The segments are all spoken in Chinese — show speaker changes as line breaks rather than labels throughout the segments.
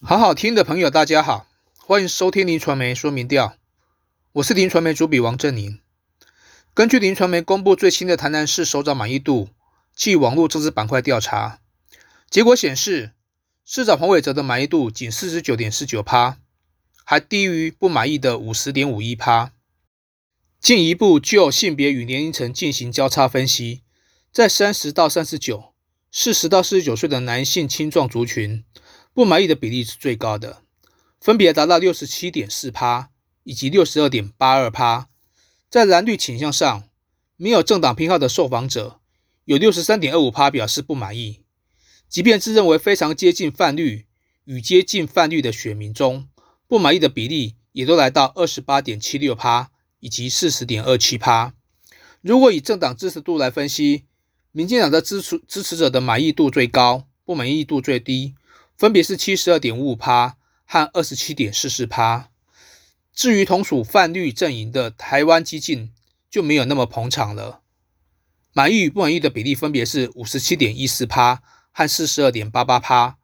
好好听的朋友，大家好，欢迎收听林传媒说明调，我是林传媒主笔王振宁。根据林传媒公布最新的台南市首长满意度暨网络政治板块调查结果显示，市长黄伟哲的满意度仅四十九点四九趴，还低于不满意的五十点五一趴。进一步就性别与年龄层进行交叉分析，在三十到三十九、四十到四十九岁的男性青壮族群。不满意的比例是最高的，分别达到六十七点四趴以及六十二点八二趴。在蓝绿倾向上，没有政党偏好的受访者有六十三点二五趴表示不满意，即便自认为非常接近泛绿与接近泛绿的选民中，不满意的比例也都来到二十八点七六趴以及四十点二七趴。如果以政党支持度来分析，民进党的支持支持者的满意度最高，不满意度最低。分别是七十二点五五趴和二十七点四四趴。至于同属泛绿阵营的台湾激进就没有那么捧场了，满意与不满意的比例分别是五十七点一四趴和四十二点八八趴。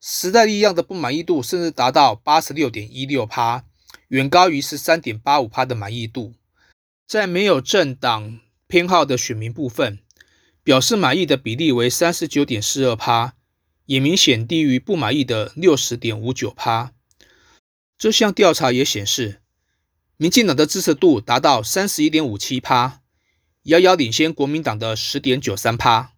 时代力量的不满意度甚至达到八十六点一六趴，远高于十三点八五趴的满意度。在没有政党偏好的选民部分，表示满意的比例为三十九点四二趴。也明显低于不满意的六十点五九趴。这项调查也显示，民进党的支持度达到三十一点五七趴，遥遥领先国民党的十点九三趴。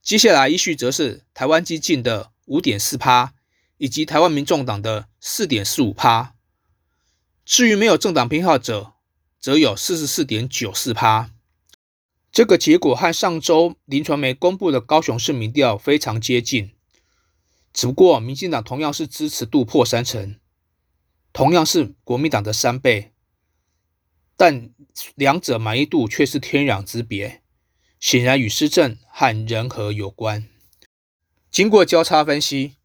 接下来依序则是台湾激进的五点四趴，以及台湾民众党的四点四五趴。至于没有政党偏好者，则有四十四点九四趴。这个结果和上周林传媒公布的高雄市民调非常接近。只不过，民进党同样是支持度破三成，同样是国民党的三倍，但两者满意度却是天壤之别，显然与施政和人和有关。经过交叉分析，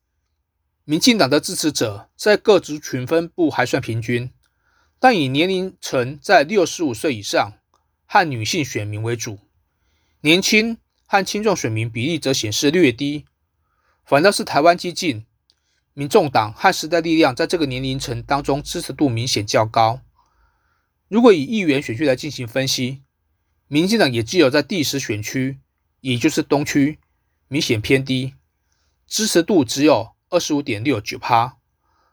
民进党的支持者在各族群分布还算平均，但以年龄层在六十五岁以上和女性选民为主，年轻和青壮选民比例则显示略低。反倒是台湾激进、民众党和时代力量在这个年龄层当中支持度明显较高。如果以议员选区来进行分析，民进党也只有在第十选区，也就是东区，明显偏低，支持度只有二十五点六九趴，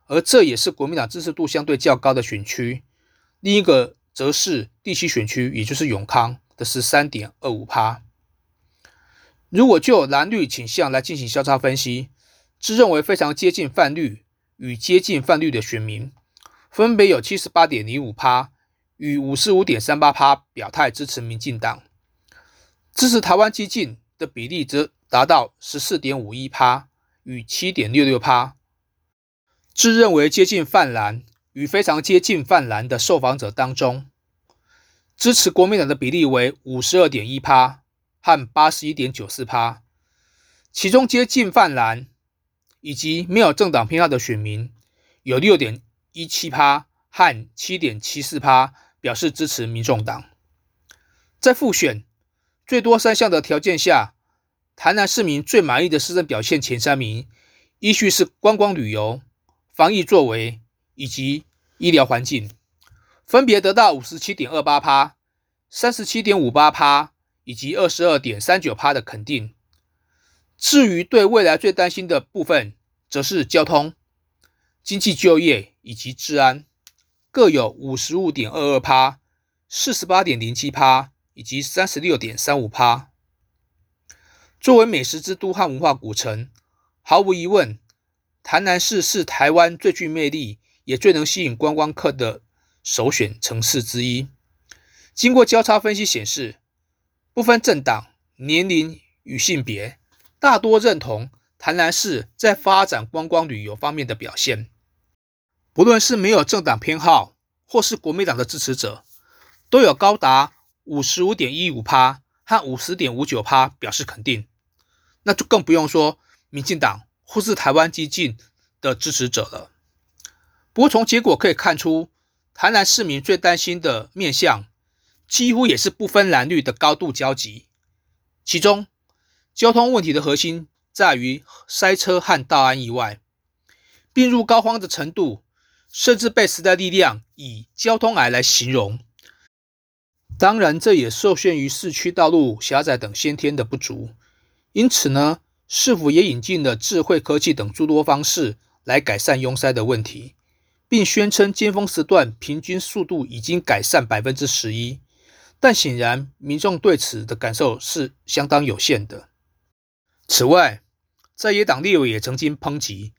而这也是国民党支持度相对较高的选区。另一个则是第七选区，也就是永康的十三点二五趴。如果就蓝绿倾向来进行交叉分析，自认为非常接近泛绿与接近泛绿的选民，分别有七十八点零五趴与五十五点三八趴表态支持民进党，支持台湾激进的比例则达到十四点五一趴与七点六六趴。自认为接近泛蓝与非常接近泛蓝的受访者当中，支持国民党的比例为五十二点一趴。和八十一点九四趴，其中接近泛蓝以及没有政党偏好的选民有六点一七趴和七点七四趴表示支持民众党。在复选最多三项的条件下，台南市民最满意的市政表现前三名依序是观光旅游、防疫作为以及医疗环境，分别得到五十七点二八趴、三十七点五八趴。以及二十二点三九趴的肯定。至于对未来最担心的部分，则是交通、经济、就业以及治安，各有五十五点二二趴、四十八点零七趴以及三十六点三五趴。作为美食之都和文化古城，毫无疑问，台南市是台湾最具魅力也最能吸引观光客的首选城市之一。经过交叉分析显示。不分政党、年龄与性别，大多认同台南市在发展观光旅游方面的表现。不论是没有政党偏好，或是国民党的支持者，都有高达五十五点一五趴和五十点五九趴表示肯定。那就更不用说民进党或是台湾激进的支持者了。不过从结果可以看出，台南市民最担心的面向。几乎也是不分蓝绿的高度交集，其中交通问题的核心在于塞车和道安以外。病入膏肓的程度，甚至被时代力量以交通癌来形容。当然，这也受限于市区道路狭窄等先天的不足。因此呢，市府也引进了智慧科技等诸多方式来改善拥塞的问题，并宣称尖峰时段平均速度已经改善百分之十一。但显然，民众对此的感受是相当有限的。此外，在野党立委也曾经抨击，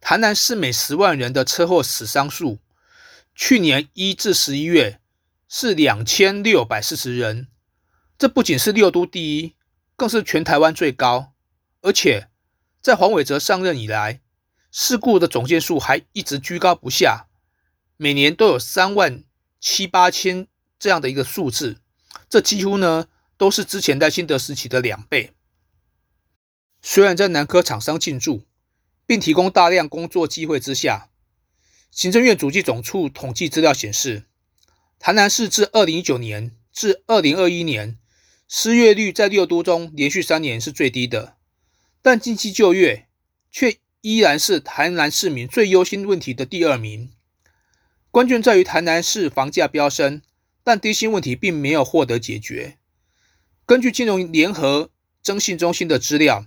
台南市每十万人的车祸死伤数，去年一至十一月是两千六百四十人，这不仅是六都第一，更是全台湾最高。而且，在黄伟哲上任以来，事故的总件数还一直居高不下，每年都有三万七八千这样的一个数字。这几乎呢都是之前在新德时期的两倍。虽然在南科厂商进驻，并提供大量工作机会之下，行政院主计总处统计资料显示，台南市自二零一九年至二零二一年失业率在六都中连续三年是最低的，但近期就业却依然是台南市民最忧心问题的第二名。关键在于台南市房价飙升。但低薪问题并没有获得解决。根据金融联合征信中心的资料，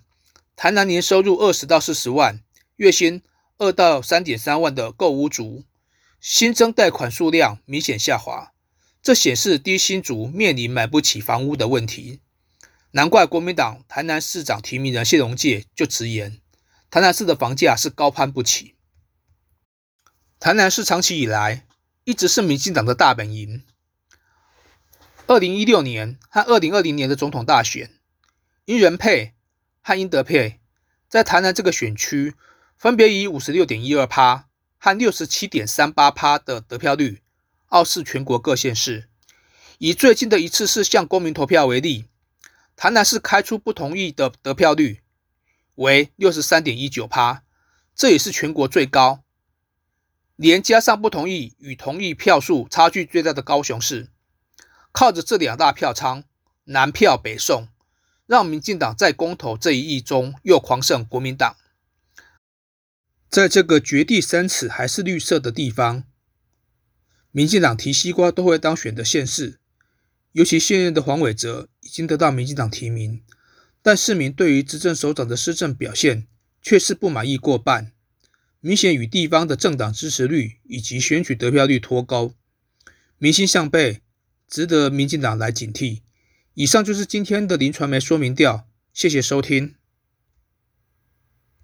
台南年收入二十到四十万、月薪二到三点三万的购屋族，新增贷款数量明显下滑，这显示低薪族面临买不起房屋的问题。难怪国民党台南市长提名人谢龙介就直言，台南市的房价是高攀不起。台南市长期以来一直是民进党的大本营。二零一六年和二零二零年的总统大选，殷仁配和殷德配在台南这个选区，分别以五十六点一二趴和六十七点三八趴的得票率，傲视全国各县市。以最近的一次是向公民投票为例，台南市开出不同意的得票率为六十三点一九趴，这也是全国最高。连加上不同意与同意票数差距最大的高雄市。靠着这两大票仓，南票北送，让民进党在公投这一役中又狂胜国民党。在这个绝地三尺还是绿色的地方，民进党提西瓜都会当选的县市，尤其现任的黄伟哲已经得到民进党提名，但市民对于执政首长的施政表现却是不满意过半，明显与地方的政党支持率以及选举得票率脱钩，民心向背。值得民进党来警惕。以上就是今天的林传媒说明调，谢谢收听。